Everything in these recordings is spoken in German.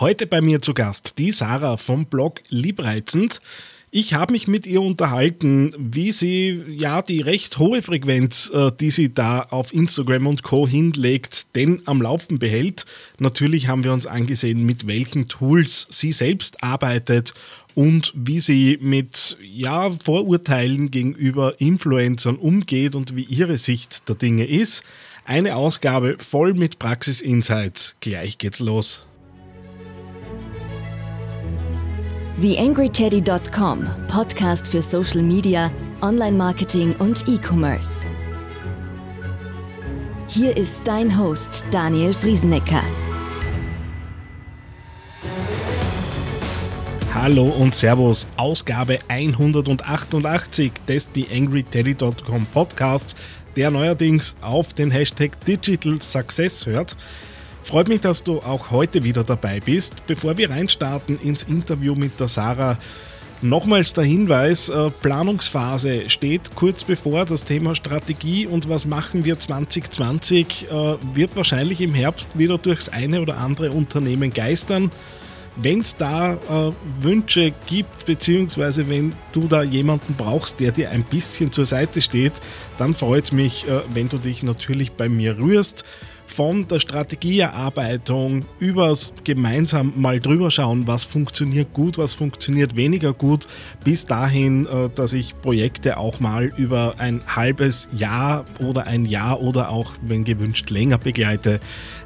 Heute bei mir zu Gast die Sarah vom Blog Liebreizend. Ich habe mich mit ihr unterhalten, wie sie ja die recht hohe Frequenz, äh, die sie da auf Instagram und Co. hinlegt, denn am Laufen behält. Natürlich haben wir uns angesehen, mit welchen Tools sie selbst arbeitet und wie sie mit ja, Vorurteilen gegenüber Influencern umgeht und wie ihre Sicht der Dinge ist. Eine Ausgabe voll mit Praxis-Insights. Gleich geht's los. TheAngryTeddy.com, Podcast für Social Media, Online-Marketing und E-Commerce. Hier ist dein Host Daniel Friesenecker. Hallo und Servus, Ausgabe 188 des TheAngryTeddy.com Podcasts, der neuerdings auf den Hashtag Digital Success hört. Freut mich, dass du auch heute wieder dabei bist. Bevor wir reinstarten ins Interview mit der Sarah, Nochmals der Hinweis, äh, Planungsphase steht kurz bevor das Thema Strategie und was machen wir 2020 äh, wird wahrscheinlich im Herbst wieder durchs eine oder andere Unternehmen geistern. Wenn es da äh, Wünsche gibt, beziehungsweise wenn du da jemanden brauchst, der dir ein bisschen zur Seite steht, dann freut es mich, wenn du dich natürlich bei mir rührst von der Strategieerarbeitung übers gemeinsam mal drüber schauen, was funktioniert gut, was funktioniert weniger gut, bis dahin, äh, dass ich Projekte auch mal über ein halbes Jahr oder ein Jahr oder auch, wenn gewünscht, länger begleite.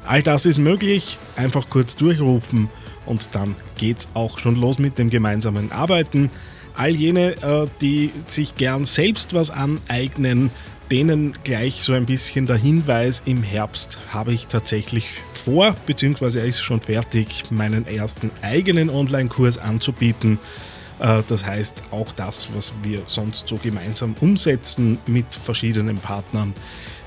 All das ist möglich. Einfach kurz durchrufen und dann geht's auch schon los mit dem gemeinsamen Arbeiten. All jene, äh, die sich gern selbst was aneignen, denen gleich so ein bisschen der Hinweis, im Herbst habe ich tatsächlich vor, beziehungsweise er ist schon fertig, meinen ersten eigenen Online-Kurs anzubieten. Äh, das heißt, auch das, was wir sonst so gemeinsam umsetzen mit verschiedenen Partnern,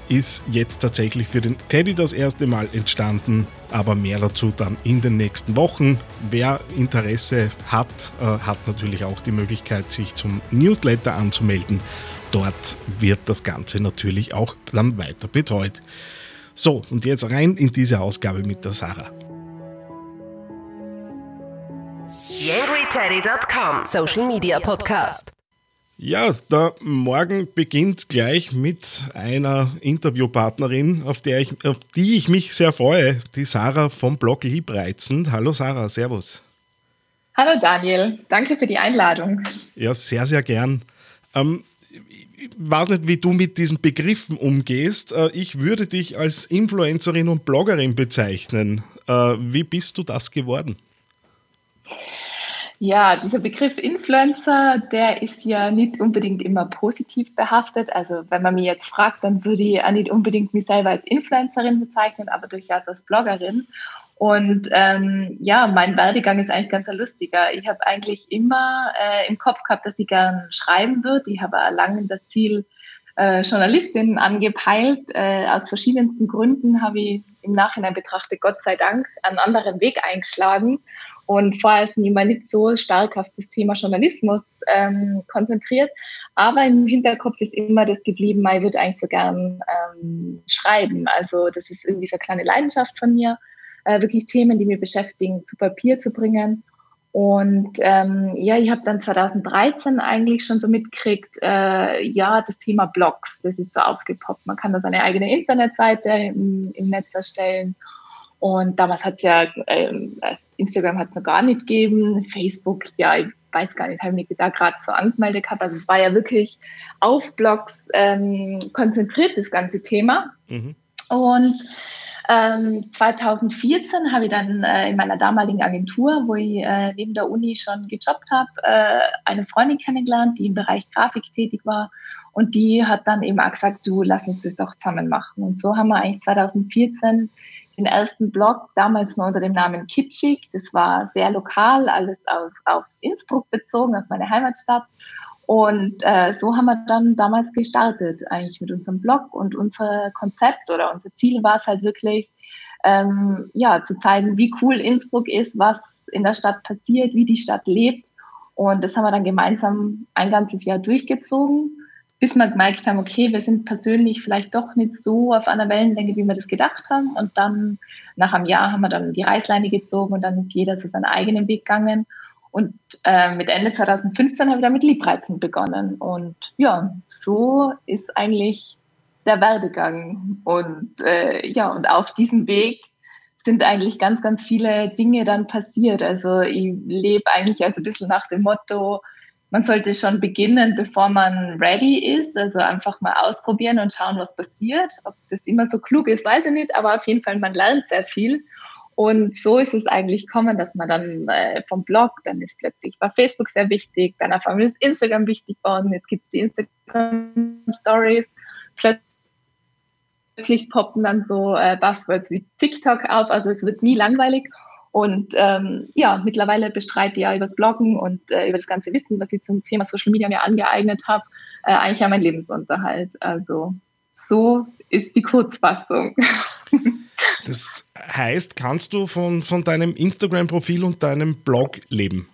ist jetzt tatsächlich für den Teddy das erste Mal entstanden, aber mehr dazu dann in den nächsten Wochen. Wer Interesse hat, äh, hat natürlich auch die Möglichkeit, sich zum Newsletter anzumelden. Dort wird das Ganze natürlich auch dann weiter betreut. So, und jetzt rein in diese Ausgabe mit der Sarah. YangryTeddy.com Social Media Podcast. Ja, der Morgen beginnt gleich mit einer Interviewpartnerin, auf, der ich, auf die ich mich sehr freue, die Sarah vom Blog Liebreizend. Hallo Sarah, Servus. Hallo Daniel, danke für die Einladung. Ja, sehr, sehr gern. Ähm, ich weiß nicht, wie du mit diesen Begriffen umgehst. Äh, ich würde dich als Influencerin und Bloggerin bezeichnen. Äh, wie bist du das geworden? Ja, dieser Begriff Influencer, der ist ja nicht unbedingt immer positiv behaftet. Also wenn man mich jetzt fragt, dann würde ich auch nicht unbedingt mich selber als Influencerin bezeichnen, aber durchaus als Bloggerin. Und ähm, ja, mein Werdegang ist eigentlich ganz lustiger. Ich habe eigentlich immer äh, im Kopf gehabt, dass ich gern schreiben würde. Ich habe lange das Ziel äh, Journalistin angepeilt. Äh, aus verschiedensten Gründen habe ich im Nachhinein betrachtet, Gott sei Dank, einen anderen Weg eingeschlagen und vorher ist niemand nicht so stark auf das Thema Journalismus ähm, konzentriert. Aber im Hinterkopf ist immer das geblieben, ich würde eigentlich so gern ähm, schreiben. Also das ist irgendwie so eine kleine Leidenschaft von mir, äh, wirklich Themen, die mir beschäftigen, zu Papier zu bringen. Und ähm, ja, ich habe dann 2013 eigentlich schon so mitgekriegt, äh, ja, das Thema Blogs, das ist so aufgepoppt. Man kann da seine eigene Internetseite im, im Netz erstellen. Und damals hat es ja, ähm, Instagram hat es noch gar nicht gegeben, Facebook, ja, ich weiß gar nicht, habe mich da gerade so angemeldet gehabt. Also es war ja wirklich auf Blogs ähm, konzentriert, das ganze Thema. Mhm. Und ähm, 2014 habe ich dann äh, in meiner damaligen Agentur, wo ich äh, neben der Uni schon gejobbt habe, äh, eine Freundin kennengelernt, die im Bereich Grafik tätig war. Und die hat dann eben auch gesagt, du lass uns das doch zusammen machen. Und so haben wir eigentlich 2014 den ersten Blog, damals nur unter dem Namen Kitschig. Das war sehr lokal, alles auf, auf Innsbruck bezogen, auf meine Heimatstadt. Und äh, so haben wir dann damals gestartet, eigentlich mit unserem Blog. Und unser Konzept oder unser Ziel war es halt wirklich, ähm, ja, zu zeigen, wie cool Innsbruck ist, was in der Stadt passiert, wie die Stadt lebt. Und das haben wir dann gemeinsam ein ganzes Jahr durchgezogen bis wir gemerkt haben, okay, wir sind persönlich vielleicht doch nicht so auf einer Wellenlänge, wie wir das gedacht haben. Und dann nach einem Jahr haben wir dann die Reißleine gezogen und dann ist jeder so seinen eigenen Weg gegangen. Und äh, mit Ende 2015 habe ich dann mit Liebreizen begonnen. Und ja, so ist eigentlich der Werdegang. Und äh, ja, und auf diesem Weg sind eigentlich ganz, ganz viele Dinge dann passiert. Also ich lebe eigentlich also ein bisschen nach dem Motto, man sollte schon beginnen, bevor man ready ist. Also einfach mal ausprobieren und schauen, was passiert. Ob das immer so klug ist, weiß ich nicht, aber auf jeden Fall, man lernt sehr viel. Und so ist es eigentlich gekommen, dass man dann äh, vom Blog, dann ist plötzlich war Facebook sehr wichtig, dann auf einmal ist Instagram wichtig geworden, jetzt gibt es die Instagram Stories. Plötzlich poppen dann so äh, Buzzwords wie TikTok auf, also es wird nie langweilig. Und ähm, ja, mittlerweile bestreite ich ja über das Bloggen und äh, über das ganze Wissen, was ich zum Thema Social Media mir angeeignet habe, äh, eigentlich ja mein Lebensunterhalt. Also so ist die Kurzfassung. Das heißt, kannst du von, von deinem Instagram-Profil und deinem Blog leben?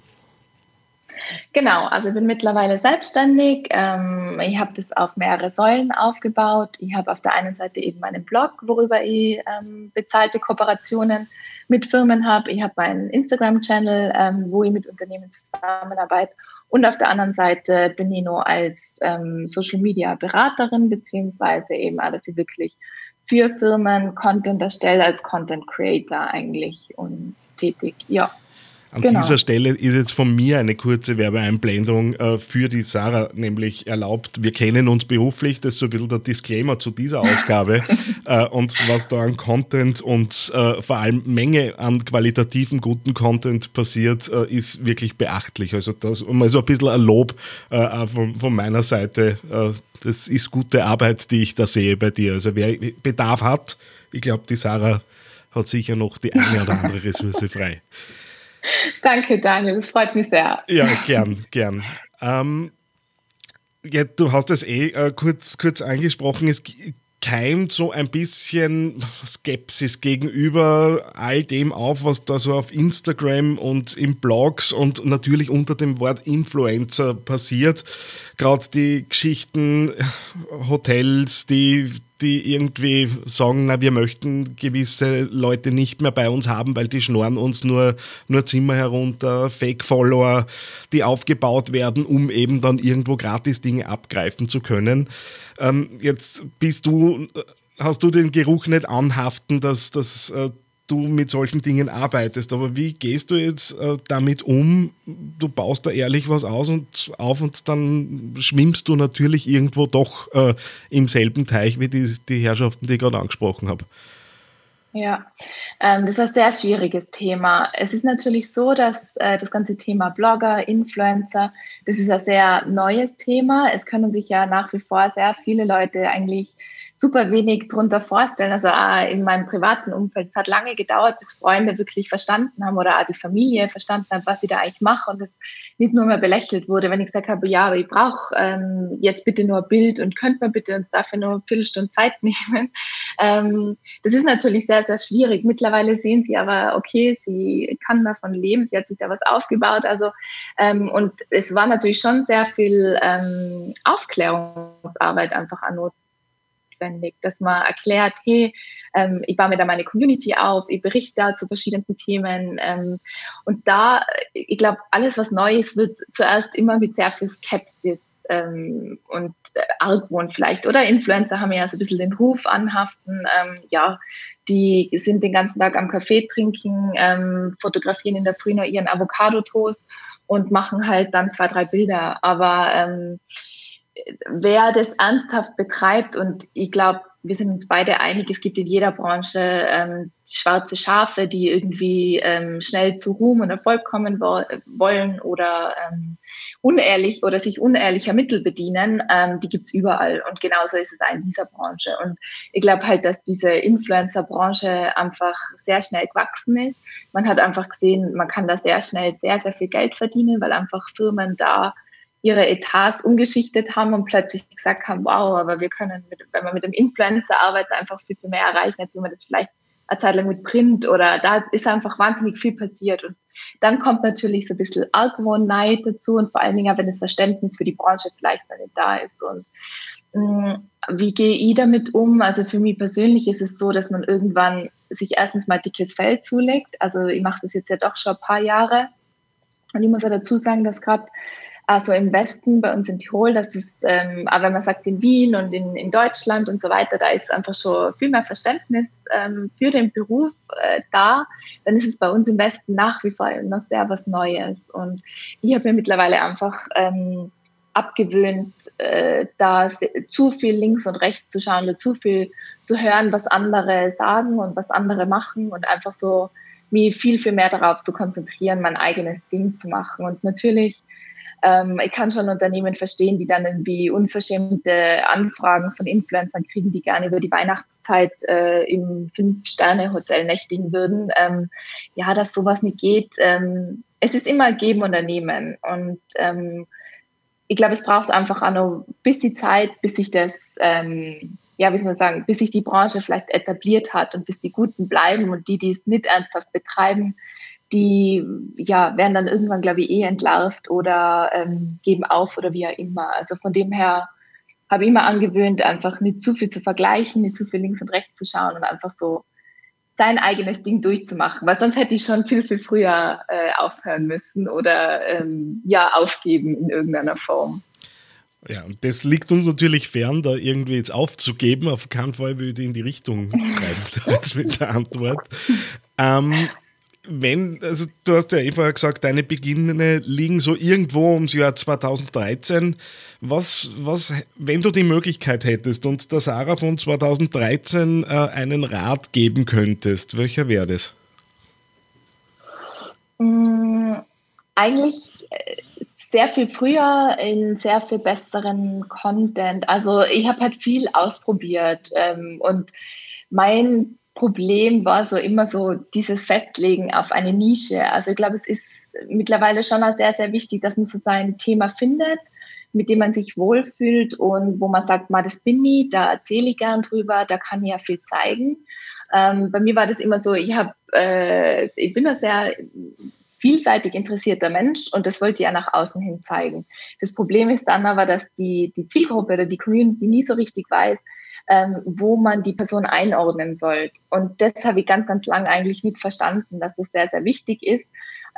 Genau, also ich bin mittlerweile selbstständig. Ähm, ich habe das auf mehrere Säulen aufgebaut. Ich habe auf der einen Seite eben meinen Blog, worüber ich ähm, bezahlte Kooperationen mit Firmen habe. Ich habe meinen Instagram-Channel, ähm, wo ich mit Unternehmen zusammenarbeite. Und auf der anderen Seite bin ich nur als ähm, Social-Media-Beraterin, beziehungsweise eben, dass ich wirklich für Firmen Content erstelle, als Content Creator eigentlich und tätig. Ja. An genau. dieser Stelle ist jetzt von mir eine kurze Werbeeinblendung äh, für die Sarah nämlich erlaubt. Wir kennen uns beruflich, das ist so ein bisschen der Disclaimer zu dieser Ausgabe. äh, und was da an Content und äh, vor allem Menge an qualitativen guten Content passiert, äh, ist wirklich beachtlich. Also das mal so ein bisschen ein Lob äh, von, von, meiner Seite. Äh, das ist gute Arbeit, die ich da sehe bei dir. Also wer Bedarf hat, ich glaube, die Sarah hat sicher noch die eine oder andere Ressource frei. Danke, Daniel, das freut mich sehr. Ja, gern, gern. Ähm, ja, du hast es eh äh, kurz, kurz angesprochen. Es keimt so ein bisschen Skepsis gegenüber all dem auf, was da so auf Instagram und in Blogs und natürlich unter dem Wort Influencer passiert. Gerade die Geschichten, Hotels, die die irgendwie sagen, na, wir möchten gewisse Leute nicht mehr bei uns haben, weil die schnorren uns nur, nur Zimmer herunter, Fake-Follower, die aufgebaut werden, um eben dann irgendwo gratis Dinge abgreifen zu können. Ähm, jetzt bist du, hast du den Geruch nicht anhaften, dass, dass äh, du mit solchen Dingen arbeitest. Aber wie gehst du jetzt äh, damit um? Du baust da ehrlich was aus und auf und dann schwimmst du natürlich irgendwo doch äh, im selben Teich wie die, die Herrschaften, die ich gerade angesprochen habe. Ja, ähm, das ist ein sehr schwieriges Thema. Es ist natürlich so, dass äh, das ganze Thema Blogger, Influencer, das ist ein sehr neues Thema. Es können sich ja nach wie vor sehr viele Leute eigentlich super wenig drunter vorstellen. Also auch in meinem privaten Umfeld. Es hat lange gedauert, bis Freunde wirklich verstanden haben oder auch die Familie verstanden hat, was ich da eigentlich mache und es nicht nur mehr belächelt wurde, wenn ich gesagt habe, ja, aber ich brauche ähm, jetzt bitte nur ein Bild und könnt man bitte uns dafür nur eine Viertelstunde Zeit nehmen. Ähm, das ist natürlich sehr, sehr schwierig. Mittlerweile sehen sie aber, okay, sie kann davon leben, sie hat sich da was aufgebaut. Also ähm, und es war natürlich schon sehr viel ähm, Aufklärungsarbeit einfach an Not notwendig, dass man erklärt, hey, ähm, ich baue mir da meine Community auf, ich berichte da zu verschiedenen Themen. Ähm, und da, ich glaube, alles, was neu ist, wird zuerst immer mit sehr viel Skepsis ähm, und Argwohn vielleicht. Oder Influencer haben ja so ein bisschen den Ruf anhaften. Ähm, ja, die sind den ganzen Tag am Kaffee trinken, ähm, fotografieren in der Früh noch ihren Avocado-Toast und machen halt dann zwei, drei Bilder. Aber ähm, wer das ernsthaft betreibt, und ich glaube, wir sind uns beide einig, es gibt in jeder Branche ähm, schwarze Schafe, die irgendwie ähm, schnell zu Ruhm und Erfolg kommen wo wollen oder ähm, unehrlich oder sich unehrlicher Mittel bedienen, ähm, die gibt's überall. Und genauso ist es auch in dieser Branche. Und ich glaube halt, dass diese Influencer-Branche einfach sehr schnell gewachsen ist. Man hat einfach gesehen, man kann da sehr schnell sehr, sehr viel Geld verdienen, weil einfach Firmen da ihre Etats umgeschichtet haben und plötzlich gesagt haben, wow, aber wir können, mit, wenn wir mit dem Influencer arbeiten, einfach viel, viel mehr erreichen, als wenn wir das vielleicht eine Zeit lang mit Print oder da ist einfach wahnsinnig viel passiert. Und dann kommt natürlich so ein bisschen Argwohn, Neid dazu und vor allen Dingen, wenn das Verständnis für die Branche vielleicht noch nicht da ist. Und mh, mm, wie gehe ich damit um? Also für mich persönlich ist es so, dass man irgendwann sich erstens mal dickes Fell zulegt. Also ich mache das jetzt ja doch schon ein paar Jahre. Und ich muss ja dazu sagen, dass gerade also im Westen, bei uns in Tirol, das ist, ähm, aber wenn man sagt in Wien und in, in Deutschland und so weiter, da ist einfach schon viel mehr Verständnis ähm, für den Beruf äh, da, dann ist es bei uns im Westen nach wie vor noch sehr was Neues. Und ich habe mir mittlerweile einfach ähm, abgewöhnt, äh, da zu viel links und rechts zu schauen oder zu viel zu hören, was andere sagen und was andere machen und einfach so mich viel, viel mehr darauf zu konzentrieren, mein eigenes Ding zu machen. Und natürlich ähm, ich kann schon Unternehmen verstehen, die dann irgendwie unverschämte Anfragen von Influencern kriegen, die gerne über die Weihnachtszeit äh, im Fünf-Sterne-Hotel nächtigen würden. Ähm, ja, dass sowas nicht geht. Ähm, es ist immer geben und nehmen. Und ich glaube, es braucht einfach auch noch bis die Zeit, bis sich das, ähm, ja, wie soll man sagen, bis sich die Branche vielleicht etabliert hat und bis die Guten bleiben und die, die es nicht ernsthaft betreiben, die ja, werden dann irgendwann, glaube ich, eh entlarvt oder ähm, geben auf oder wie auch immer. Also von dem her habe ich immer angewöhnt, einfach nicht zu viel zu vergleichen, nicht zu viel links und rechts zu schauen und einfach so sein eigenes Ding durchzumachen, weil sonst hätte ich schon viel, viel früher äh, aufhören müssen oder ähm, ja, aufgeben in irgendeiner Form. Ja, und das liegt uns natürlich fern, da irgendwie jetzt aufzugeben. Auf keinen Fall würde ich in die Richtung treiben, mit der Antwort. Ähm, wenn, also du hast ja eh vorher gesagt, deine Beginne liegen so irgendwo ums Jahr 2013. Was, was, wenn du die Möglichkeit hättest und der Sarah von 2013 äh, einen Rat geben könntest, welcher wäre das? Mm, eigentlich äh, sehr viel früher in sehr viel besseren Content. Also ich habe halt viel ausprobiert ähm, und mein Problem war so immer so dieses Festlegen auf eine Nische. Also ich glaube, es ist mittlerweile schon sehr, sehr wichtig, dass man so sein Thema findet, mit dem man sich wohlfühlt und wo man sagt, mal das bin ich, da erzähle ich gern drüber, da kann ich ja viel zeigen. Ähm, bei mir war das immer so, ich habe, äh, ich bin ein sehr vielseitig interessierter Mensch und das wollte ich ja nach außen hin zeigen. Das Problem ist dann aber, dass die, die Zielgruppe oder die Community nie so richtig weiß, ähm, wo man die Person einordnen soll. Und das habe ich ganz, ganz lange eigentlich nicht verstanden, dass das sehr, sehr wichtig ist,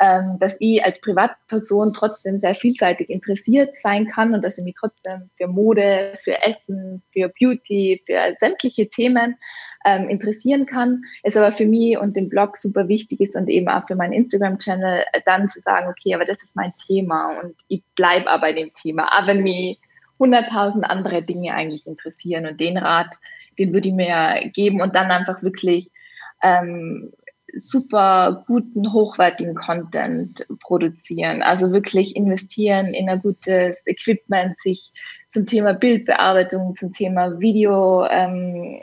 ähm, dass ich als Privatperson trotzdem sehr vielseitig interessiert sein kann und dass ich mich trotzdem für Mode, für Essen, für Beauty, für sämtliche Themen ähm, interessieren kann. Es aber für mich und den Blog super wichtig ist und eben auch für meinen Instagram-Channel dann zu sagen, okay, aber das ist mein Thema und ich bleibe aber bei dem Thema. Aber wenn mich hunderttausend andere Dinge eigentlich interessieren. Und den Rat, den würde ich mir geben und dann einfach wirklich ähm, super guten, hochwertigen Content produzieren. Also wirklich investieren in ein gutes Equipment, sich zum Thema Bildbearbeitung, zum Thema Video ähm,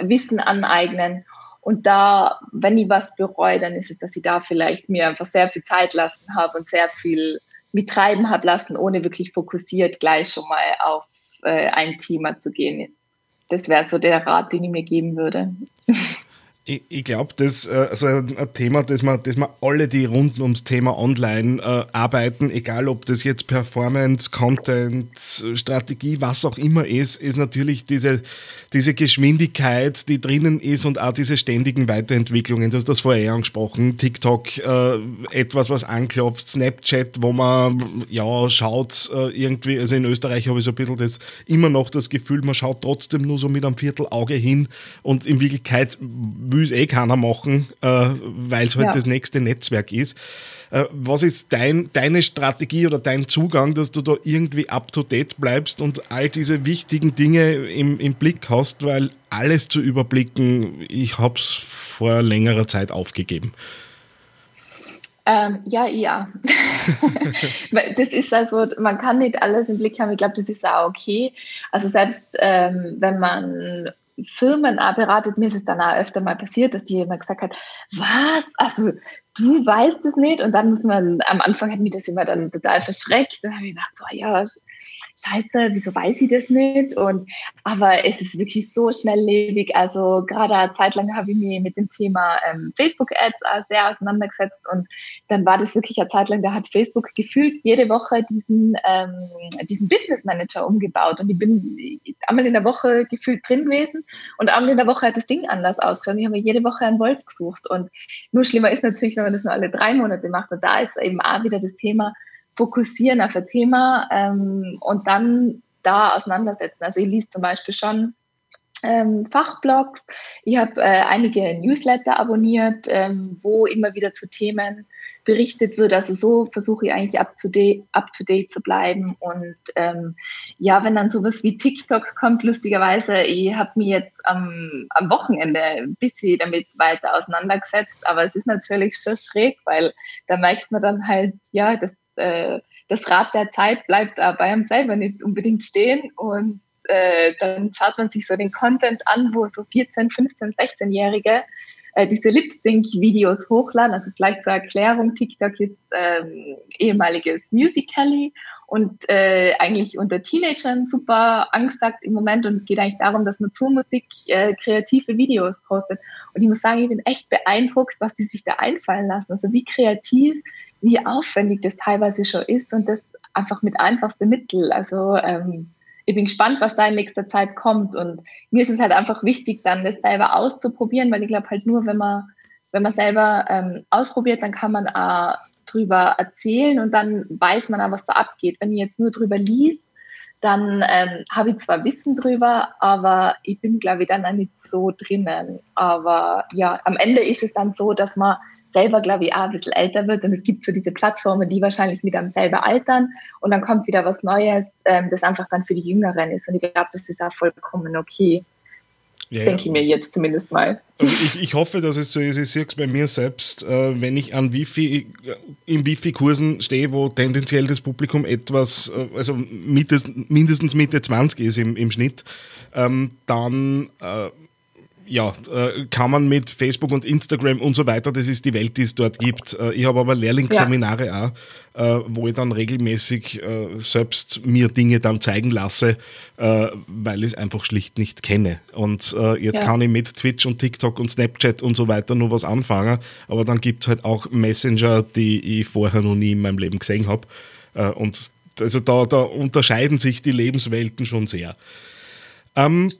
Wissen aneignen. Und da, wenn ich was bereue, dann ist es, dass ich da vielleicht mir einfach sehr viel Zeit lassen habe und sehr viel mich treiben habe lassen, ohne wirklich fokussiert gleich schon mal auf äh, ein Thema zu gehen. Das wäre so der Rat, den ich mir geben würde. Ich, ich glaube, das äh, also ein Thema, das man, das man alle, die rund ums Thema Online äh, arbeiten, egal ob das jetzt Performance, Content, Strategie, was auch immer ist, ist natürlich diese, diese Geschwindigkeit, die drinnen ist und auch diese ständigen Weiterentwicklungen. Du hast das vorher angesprochen. TikTok, äh, etwas, was anklopft, Snapchat, wo man ja schaut, äh, irgendwie, also in Österreich habe ich so ein bisschen das immer noch das Gefühl, man schaut trotzdem nur so mit einem Viertelauge hin und in Wirklichkeit will es eh keiner machen, äh, weil es halt ja. das nächste Netzwerk ist. Äh, was ist dein, deine Strategie oder dein Zugang, dass du da irgendwie up-to-date bleibst und all diese wichtigen Dinge im, im Blick hast, weil alles zu überblicken, ich habe es vor längerer Zeit aufgegeben. Ähm, ja, ja. das ist also, man kann nicht alles im Blick haben. Ich glaube, das ist auch okay. Also selbst ähm, wenn man Firmen auch beratet, mir ist es dann auch öfter mal passiert, dass die immer gesagt hat, was, also du weißt es nicht. Und dann muss man, am Anfang hat mich das immer dann total verschreckt. Dann habe ich gedacht, oh ja, scheiße, wieso weiß ich das nicht? Und, aber es ist wirklich so schnelllebig. Also gerade eine Zeit lang habe ich mich mit dem Thema ähm, Facebook-Ads sehr auseinandergesetzt. Und dann war das wirklich eine Zeit lang, da hat Facebook gefühlt jede Woche diesen, ähm, diesen Business Manager umgebaut. Und ich bin einmal in der Woche gefühlt drin gewesen und einmal in der Woche hat das Ding anders ausgeschaut. Ich habe jede Woche einen Wolf gesucht. Und nur schlimmer ist natürlich, wenn man das nur alle drei Monate macht. Und da ist eben auch wieder das Thema, fokussieren auf ein Thema ähm, und dann da auseinandersetzen. Also ich lese zum Beispiel schon ähm, Fachblogs. Ich habe äh, einige Newsletter abonniert, ähm, wo immer wieder zu Themen berichtet wird. Also so versuche ich eigentlich up to date, up to date zu bleiben. Und ähm, ja, wenn dann sowas wie TikTok kommt, lustigerweise, ich habe mich jetzt am, am Wochenende ein bisschen damit weiter auseinandergesetzt, aber es ist natürlich schon schräg, weil da merkt man dann halt, ja, dass äh, das Rad der Zeit bleibt bei einem selber nicht unbedingt stehen und äh, dann schaut man sich so den Content an, wo so 14, 15, 16-Jährige äh, diese Lip-Sync-Videos hochladen. Also vielleicht zur Erklärung, TikTok ist ähm, ehemaliges Musical.ly und äh, eigentlich unter Teenagern super angesagt im Moment. Und es geht eigentlich darum, dass man zur Musik äh, kreative Videos postet. Und ich muss sagen, ich bin echt beeindruckt, was die sich da einfallen lassen. Also wie kreativ wie aufwendig das teilweise schon ist und das einfach mit einfachsten Mitteln. Also ähm, ich bin gespannt, was da in nächster Zeit kommt. Und mir ist es halt einfach wichtig, dann das selber auszuprobieren, weil ich glaube halt nur, wenn man, wenn man selber ähm, ausprobiert, dann kann man auch drüber erzählen und dann weiß man auch, was da abgeht. Wenn ich jetzt nur drüber liest, dann ähm, habe ich zwar Wissen drüber, aber ich bin, glaube ich, dann auch nicht so drinnen. Aber ja, am Ende ist es dann so, dass man selber, glaube ich, auch ein bisschen älter wird und es gibt so diese Plattformen, die wahrscheinlich mit einem selber altern und dann kommt wieder was Neues, ähm, das einfach dann für die Jüngeren ist und ich glaube, das ist auch vollkommen okay. Ja, denke ich mir jetzt zumindest mal. Also ich, ich hoffe, dass es so ist. Ich sehe es bei mir selbst, äh, wenn ich an Wifi, äh, in Wifi-Kursen stehe, wo tendenziell das Publikum etwas, äh, also mindestens Mitte 20 ist im, im Schnitt, ähm, dann äh, ja, äh, kann man mit Facebook und Instagram und so weiter, das ist die Welt, die es dort gibt. Äh, ich habe aber Lehrlingsseminare ja. auch, äh, wo ich dann regelmäßig selbst mir Dinge dann zeigen lasse, weil ich es einfach schlicht nicht kenne. Und jetzt ja. kann ich mit Twitch und TikTok und Snapchat und so weiter nur was anfangen, aber dann gibt es halt auch Messenger, die ich vorher noch nie in meinem Leben gesehen habe. Und also da, da unterscheiden sich die Lebenswelten schon sehr. Ähm,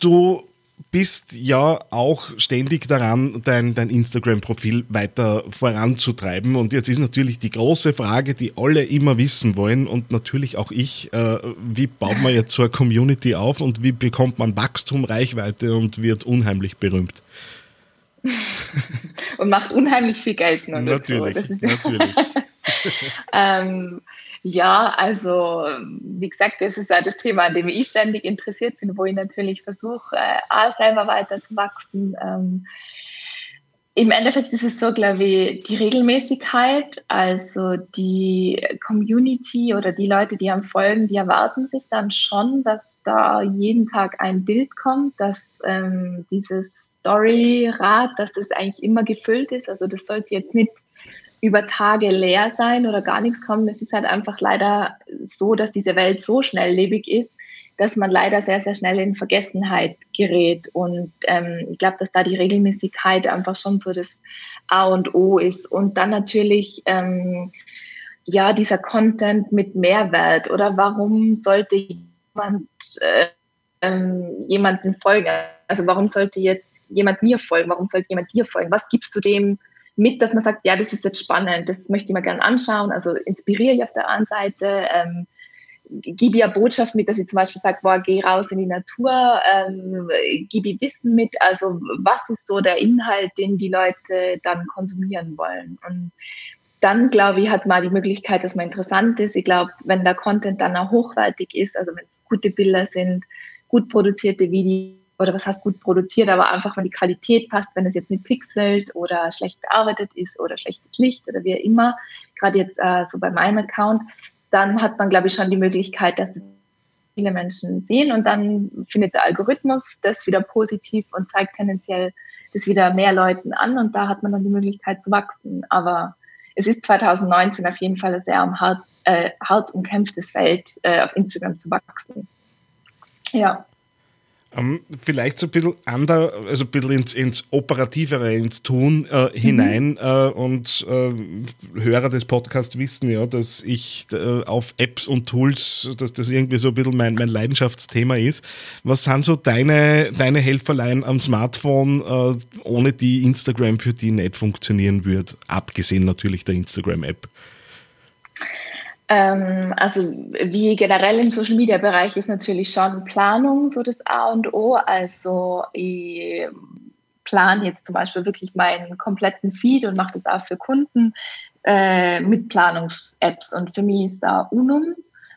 du bist ja auch ständig daran, dein, dein Instagram-Profil weiter voranzutreiben. Und jetzt ist natürlich die große Frage, die alle immer wissen wollen und natürlich auch ich, äh, wie baut man jetzt so eine Community auf und wie bekommt man Wachstum, Reichweite und wird unheimlich berühmt? und macht unheimlich viel Geld. Natürlich, natürlich. ähm, ja, also wie gesagt, das ist ja das Thema, an dem ich ständig interessiert bin, wo ich natürlich versuche, äh, selber weiter zu wachsen. Ähm, Im Endeffekt ist es so, glaube ich, die Regelmäßigkeit, also die Community oder die Leute, die am Folgen, die erwarten sich dann schon, dass da jeden Tag ein Bild kommt, dass ähm, dieses Story-Rad, dass das eigentlich immer gefüllt ist. Also das sollte jetzt nicht über Tage leer sein oder gar nichts kommen. Es ist halt einfach leider so, dass diese Welt so schnelllebig ist, dass man leider sehr, sehr schnell in Vergessenheit gerät. Und ähm, ich glaube, dass da die Regelmäßigkeit einfach schon so das A und O ist. Und dann natürlich, ähm, ja, dieser Content mit Mehrwert oder warum sollte jemand äh, ähm, jemanden folgen? Also warum sollte jetzt jemand mir folgen? Warum sollte jemand dir folgen? Was gibst du dem mit, dass man sagt, ja, das ist jetzt spannend, das möchte ich mir gerne anschauen. Also inspiriere ich auf der einen Seite, ähm, gebe eine Botschaft mit, dass ich zum Beispiel sage, boah, geh raus in die Natur, ähm, gebe ich Wissen mit. Also was ist so der Inhalt, den die Leute dann konsumieren wollen? Und dann, glaube ich, hat man die Möglichkeit, dass man interessant ist. Ich glaube, wenn der Content dann auch hochwertig ist, also wenn es gute Bilder sind, gut produzierte Videos, oder was heißt gut produziert, aber einfach, wenn die Qualität passt, wenn es jetzt nicht pixelt oder schlecht bearbeitet ist oder schlechtes Licht oder wie immer, gerade jetzt äh, so bei meinem Account, dann hat man, glaube ich, schon die Möglichkeit, dass viele Menschen sehen und dann findet der Algorithmus das wieder positiv und zeigt tendenziell das wieder mehr Leuten an und da hat man dann die Möglichkeit zu wachsen. Aber es ist 2019 auf jeden Fall ein sehr hart, äh, hart umkämpftes Feld, äh, auf Instagram zu wachsen. Ja. Um, ähm, vielleicht so ein bisschen ander, also ein bisschen ins, ins Operativere, ins Tun äh, mhm. hinein. Äh, und äh, Hörer des Podcasts wissen ja, dass ich äh, auf Apps und Tools, dass das irgendwie so ein bisschen mein, mein Leidenschaftsthema ist. Was sind so deine, deine Helferlein am Smartphone, äh, ohne die Instagram für die nicht funktionieren würde? Abgesehen natürlich der Instagram-App. Ähm, also wie generell im Social Media Bereich ist natürlich schon Planung so das A und O. Also ich plane jetzt zum Beispiel wirklich meinen kompletten Feed und mache das auch für Kunden äh, mit Planungs-Apps. Und für mich ist da Unum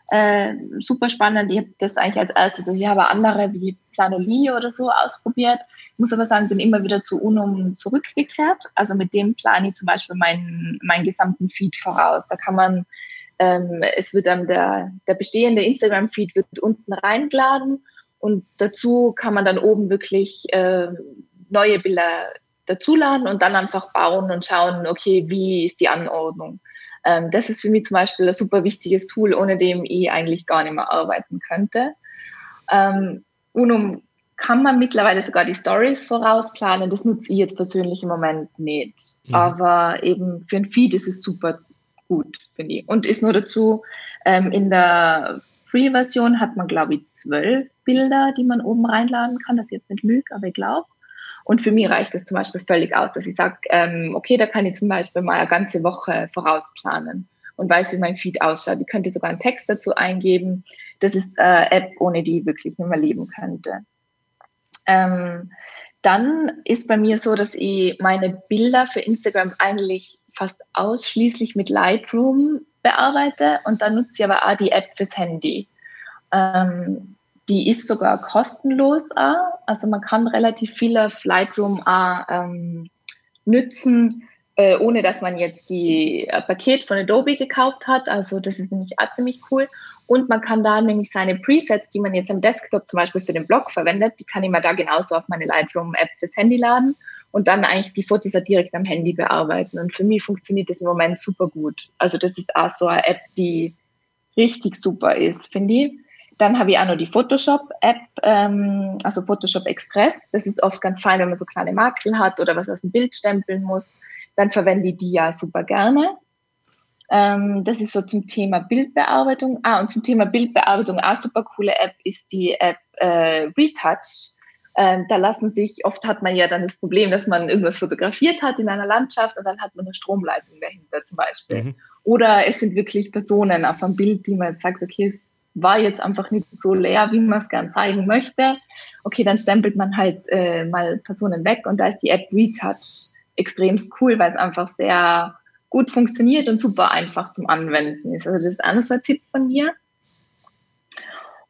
äh, super spannend. Ich habe das eigentlich als erstes, also ich habe andere wie Planoli oder so ausprobiert. Ich muss aber sagen, bin immer wieder zu Unum zurückgekehrt. Also mit dem plane ich zum Beispiel meinen, meinen gesamten Feed voraus. Da kann man ähm, es wird dann der, der bestehende Instagram-Feed wird unten reingeladen und dazu kann man dann oben wirklich äh, neue Bilder dazuladen und dann einfach bauen und schauen, okay, wie ist die Anordnung. Ähm, das ist für mich zum Beispiel ein super wichtiges Tool, ohne dem ich eigentlich gar nicht mehr arbeiten könnte. Ähm, Unum kann man mittlerweile sogar die Stories vorausplanen. Das nutze ich jetzt persönlich im Moment nicht. Mhm. Aber eben für ein Feed ist es super gut, finde ich. Und ist nur dazu, ähm, in der Free-Version hat man, glaube ich, zwölf Bilder, die man oben reinladen kann. Das ist jetzt nicht lüge, aber ich glaube. Und für mich reicht das zum Beispiel völlig aus, dass ich sage, ähm, okay, da kann ich zum Beispiel mal eine ganze Woche vorausplanen und weiß, wie mein Feed ausschaut. Ich könnte sogar einen Text dazu eingeben. Das ist eine App, ohne die ich wirklich nicht mehr leben könnte. Ähm, dann ist bei mir so, dass ich meine Bilder für Instagram eigentlich fast ausschließlich mit Lightroom bearbeite und dann nutze ich aber auch die App fürs Handy. Ähm, die ist sogar kostenlos auch. Also man kann relativ viel auf Lightroom auch ähm, nützen, äh, ohne dass man jetzt die äh, Paket von Adobe gekauft hat. Also das ist nämlich auch ziemlich cool. Und man kann da nämlich seine Presets, die man jetzt am Desktop zum Beispiel für den Blog verwendet, die kann ich mir da genauso auf meine Lightroom-App fürs Handy laden und dann eigentlich die Fotos auch direkt am Handy bearbeiten. Und für mich funktioniert das im Moment super gut. Also das ist auch so eine App, die richtig super ist, finde ich. Dann habe ich auch noch die Photoshop-App, ähm, also Photoshop Express. Das ist oft ganz fein, wenn man so kleine Makel hat oder was aus dem Bild stempeln muss. Dann verwende ich die ja super gerne. Ähm, das ist so zum Thema Bildbearbeitung. Ah, und zum Thema Bildbearbeitung auch super coole App ist die App äh, Retouch. Ähm, da lassen sich, oft hat man ja dann das Problem, dass man irgendwas fotografiert hat in einer Landschaft und dann hat man eine Stromleitung dahinter zum Beispiel. Mhm. Oder es sind wirklich Personen auf einem Bild, die man jetzt sagt, okay, es war jetzt einfach nicht so leer, wie man es gern zeigen möchte. Okay, dann stempelt man halt äh, mal Personen weg und da ist die App Retouch extremst cool, weil es einfach sehr gut funktioniert und super einfach zum Anwenden ist. Also das ist ein Tipp von mir.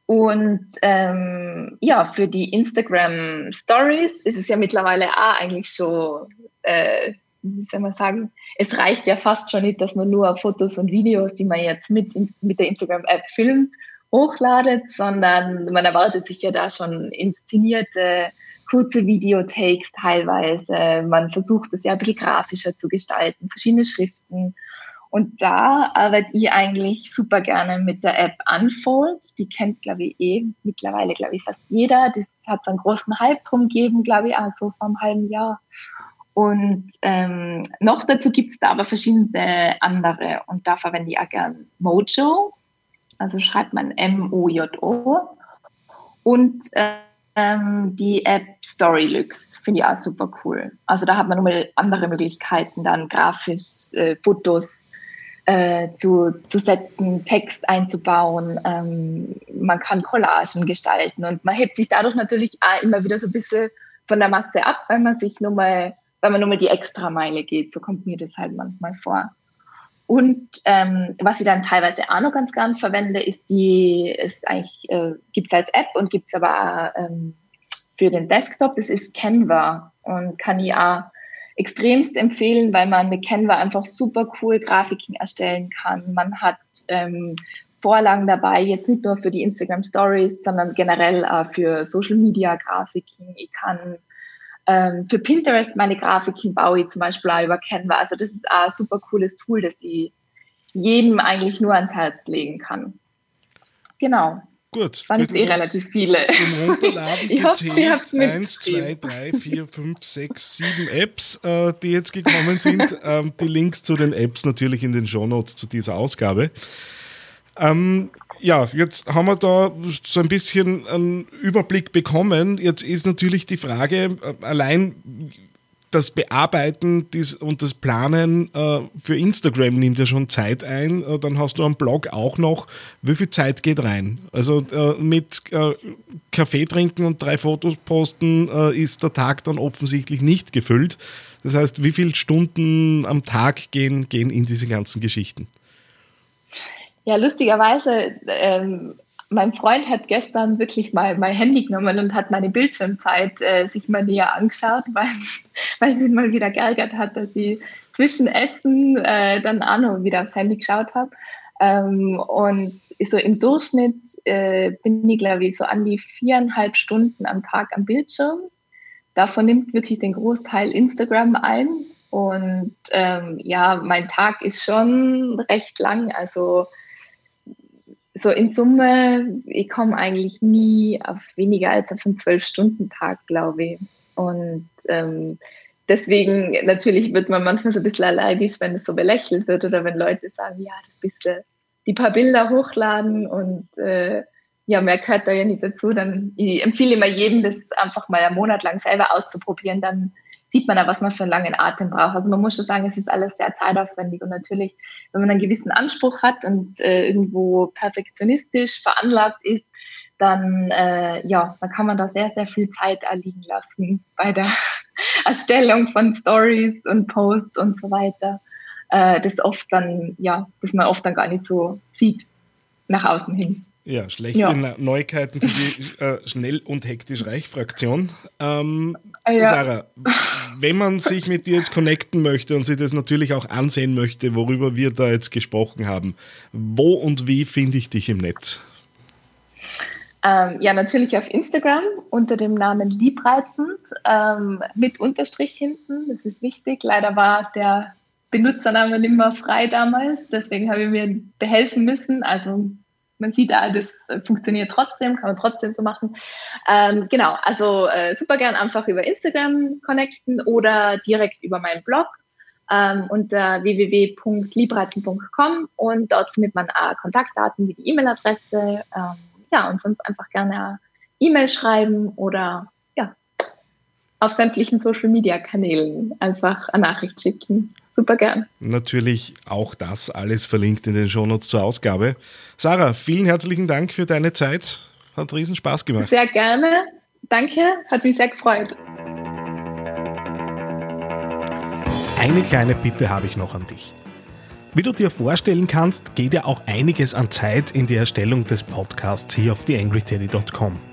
Und ähm, ja, für die Instagram Stories ist es ja mittlerweile auch eigentlich schon, äh, wie soll man sagen, es reicht ja fast schon nicht, dass man nur Fotos und Videos, die man jetzt mit, mit der Instagram-App filmt, hochladet, sondern man erwartet sich ja da schon inszenierte kurze Videotakes teilweise. Man versucht es ja ein bisschen grafischer zu gestalten, verschiedene Schriften. Und da arbeite ich eigentlich super gerne mit der App Unfold. Die kennt, glaube ich, eh mittlerweile, glaube ich, fast jeder. Das hat einen großen Hype drum gegeben, glaube ich, also vor einem halben Jahr. Und ähm, noch dazu gibt es da aber verschiedene andere. Und da verwende ich auch gern Mojo. Also schreibt man M-O-J-O. Und ähm, die App Storylux finde ich auch super cool. Also da hat man nochmal andere Möglichkeiten, dann grafisch, äh, Fotos äh, zu, zu setzen, Text einzubauen. Ähm, man kann Collagen gestalten und man hebt sich dadurch natürlich auch immer wieder so ein bisschen von der Masse ab, weil man sich nur mal, weil man nur mal die Extrameile geht. So kommt mir das halt manchmal vor. Und ähm, was ich dann teilweise auch noch ganz gern verwende, ist die, ist eigentlich, äh, gibt es als App und gibt es aber auch, ähm, für den Desktop, das ist Canva und kann ich auch extremst empfehlen, weil man mit Canva einfach super cool Grafiken erstellen kann. Man hat ähm, Vorlagen dabei, jetzt nicht nur für die Instagram Stories, sondern generell auch für Social Media Grafiken. Ich kann Ähm, für Pinterest meine Grafiken baue ich zum Beispiel auch über Canva. Also das ist auch ein super cooles Tool, das ich jedem eigentlich nur ans Herz legen kann. Genau. Gut. Waren jetzt eh relativ viele. Zum Runterladen ich gezählt. Hoffe, 1, 2, 3, 4, 5, 6, 7 Apps, äh, die jetzt gekommen sind. ähm, die Links zu den Apps natürlich in den Shownotes zu dieser Ausgabe. Ähm, ja, jetzt haben wir da so ein bisschen einen Überblick bekommen. Jetzt ist natürlich die Frage, äh, allein das Bearbeiten und das Planen äh, für Instagram nimmt ja schon Zeit ein. Äh, dann hast du am Blog auch noch, wie viel Zeit geht rein? Also äh, mit Kaffee trinken und drei Fotos posten ist der Tag dann offensichtlich nicht gefüllt. Das heißt, wie viele Stunden am Tag gehen, gehen in diese ganzen Geschichten? Ja, lustigerweise ähm, mein Freund hat gestern wirklich mal mein Handy genommen und hat meine Bildschirmzeit äh, sich mal näher angeschaut, weil, weil sie mal wieder geärgert hat, dass ich zwischen Essen äh, dann auch noch wieder aufs Handy geschaut habe. Ähm, und so im Durchschnitt äh, bin ich, glaube ich, so an die viereinhalb Stunden am Tag am Bildschirm. Davon nimmt wirklich den Großteil Instagram ein. Und ähm, ja, mein Tag ist schon recht lang. Also so in Summe, ich komme eigentlich nie auf weniger als auf einen Zwölf-Stunden-Tag, glaube ich. Und ähm, deswegen natürlich wird man manchmal so ein bisschen allergisch, wenn es so belächelt wird oder wenn Leute sagen, ja, das bisschen die paar Bilder hochladen und äh, ja, mehr gehört da ja nicht dazu. Dann ich empfehle immer jedem, das einfach mal einen Monat lang selber auszuprobieren, dann sieht man ja, was man für einen langen Atem braucht. Also man muss schon sagen, es ist alles sehr zeitaufwendig und natürlich, wenn man einen gewissen Anspruch hat und äh, irgendwo perfektionistisch veranlagt ist, dann äh, ja, dann kann man da sehr, sehr viel Zeit erliegen lassen bei der Erstellung von Stories und Posts und so weiter. Äh, das oft dann, ja, das man oft dann gar nicht so sieht nach außen hin. Ja, schlechte ja. Neuigkeiten für die äh, schnell und hektisch reich Fraktion. Ähm, ja. Sarah, wenn man sich mit dir jetzt connecten möchte und sich das natürlich auch ansehen möchte, worüber wir da jetzt gesprochen haben, wo und wie finde ich dich im Netz? Ähm, ja, natürlich auf Instagram unter dem Namen Liebreizend ähm, mit Unterstrich hinten. Das ist wichtig. Leider war der Benutzername nicht mehr frei damals, deswegen habe ich mir behelfen müssen. Also man sieht, ah, das funktioniert trotzdem, kann man trotzdem so machen. Ähm, genau, also äh, super gern einfach über Instagram connecten oder direkt über meinen Blog ähm, unter www.libreiten.com und dort findet man äh, Kontaktdaten wie die E-Mail-Adresse. Ähm, ja, und sonst einfach gerne E-Mail schreiben oder auf sämtlichen Social-Media-Kanälen einfach eine Nachricht schicken super gern. Natürlich auch das alles verlinkt in den Shownotes zur Ausgabe. Sarah, vielen herzlichen Dank für deine Zeit. Hat riesen Spaß gemacht. Sehr gerne. Danke, hat mich sehr gefreut. Eine kleine Bitte habe ich noch an dich. Wie du dir vorstellen kannst, geht ja auch einiges an Zeit in die Erstellung des Podcasts hier auf theangryteddy.com.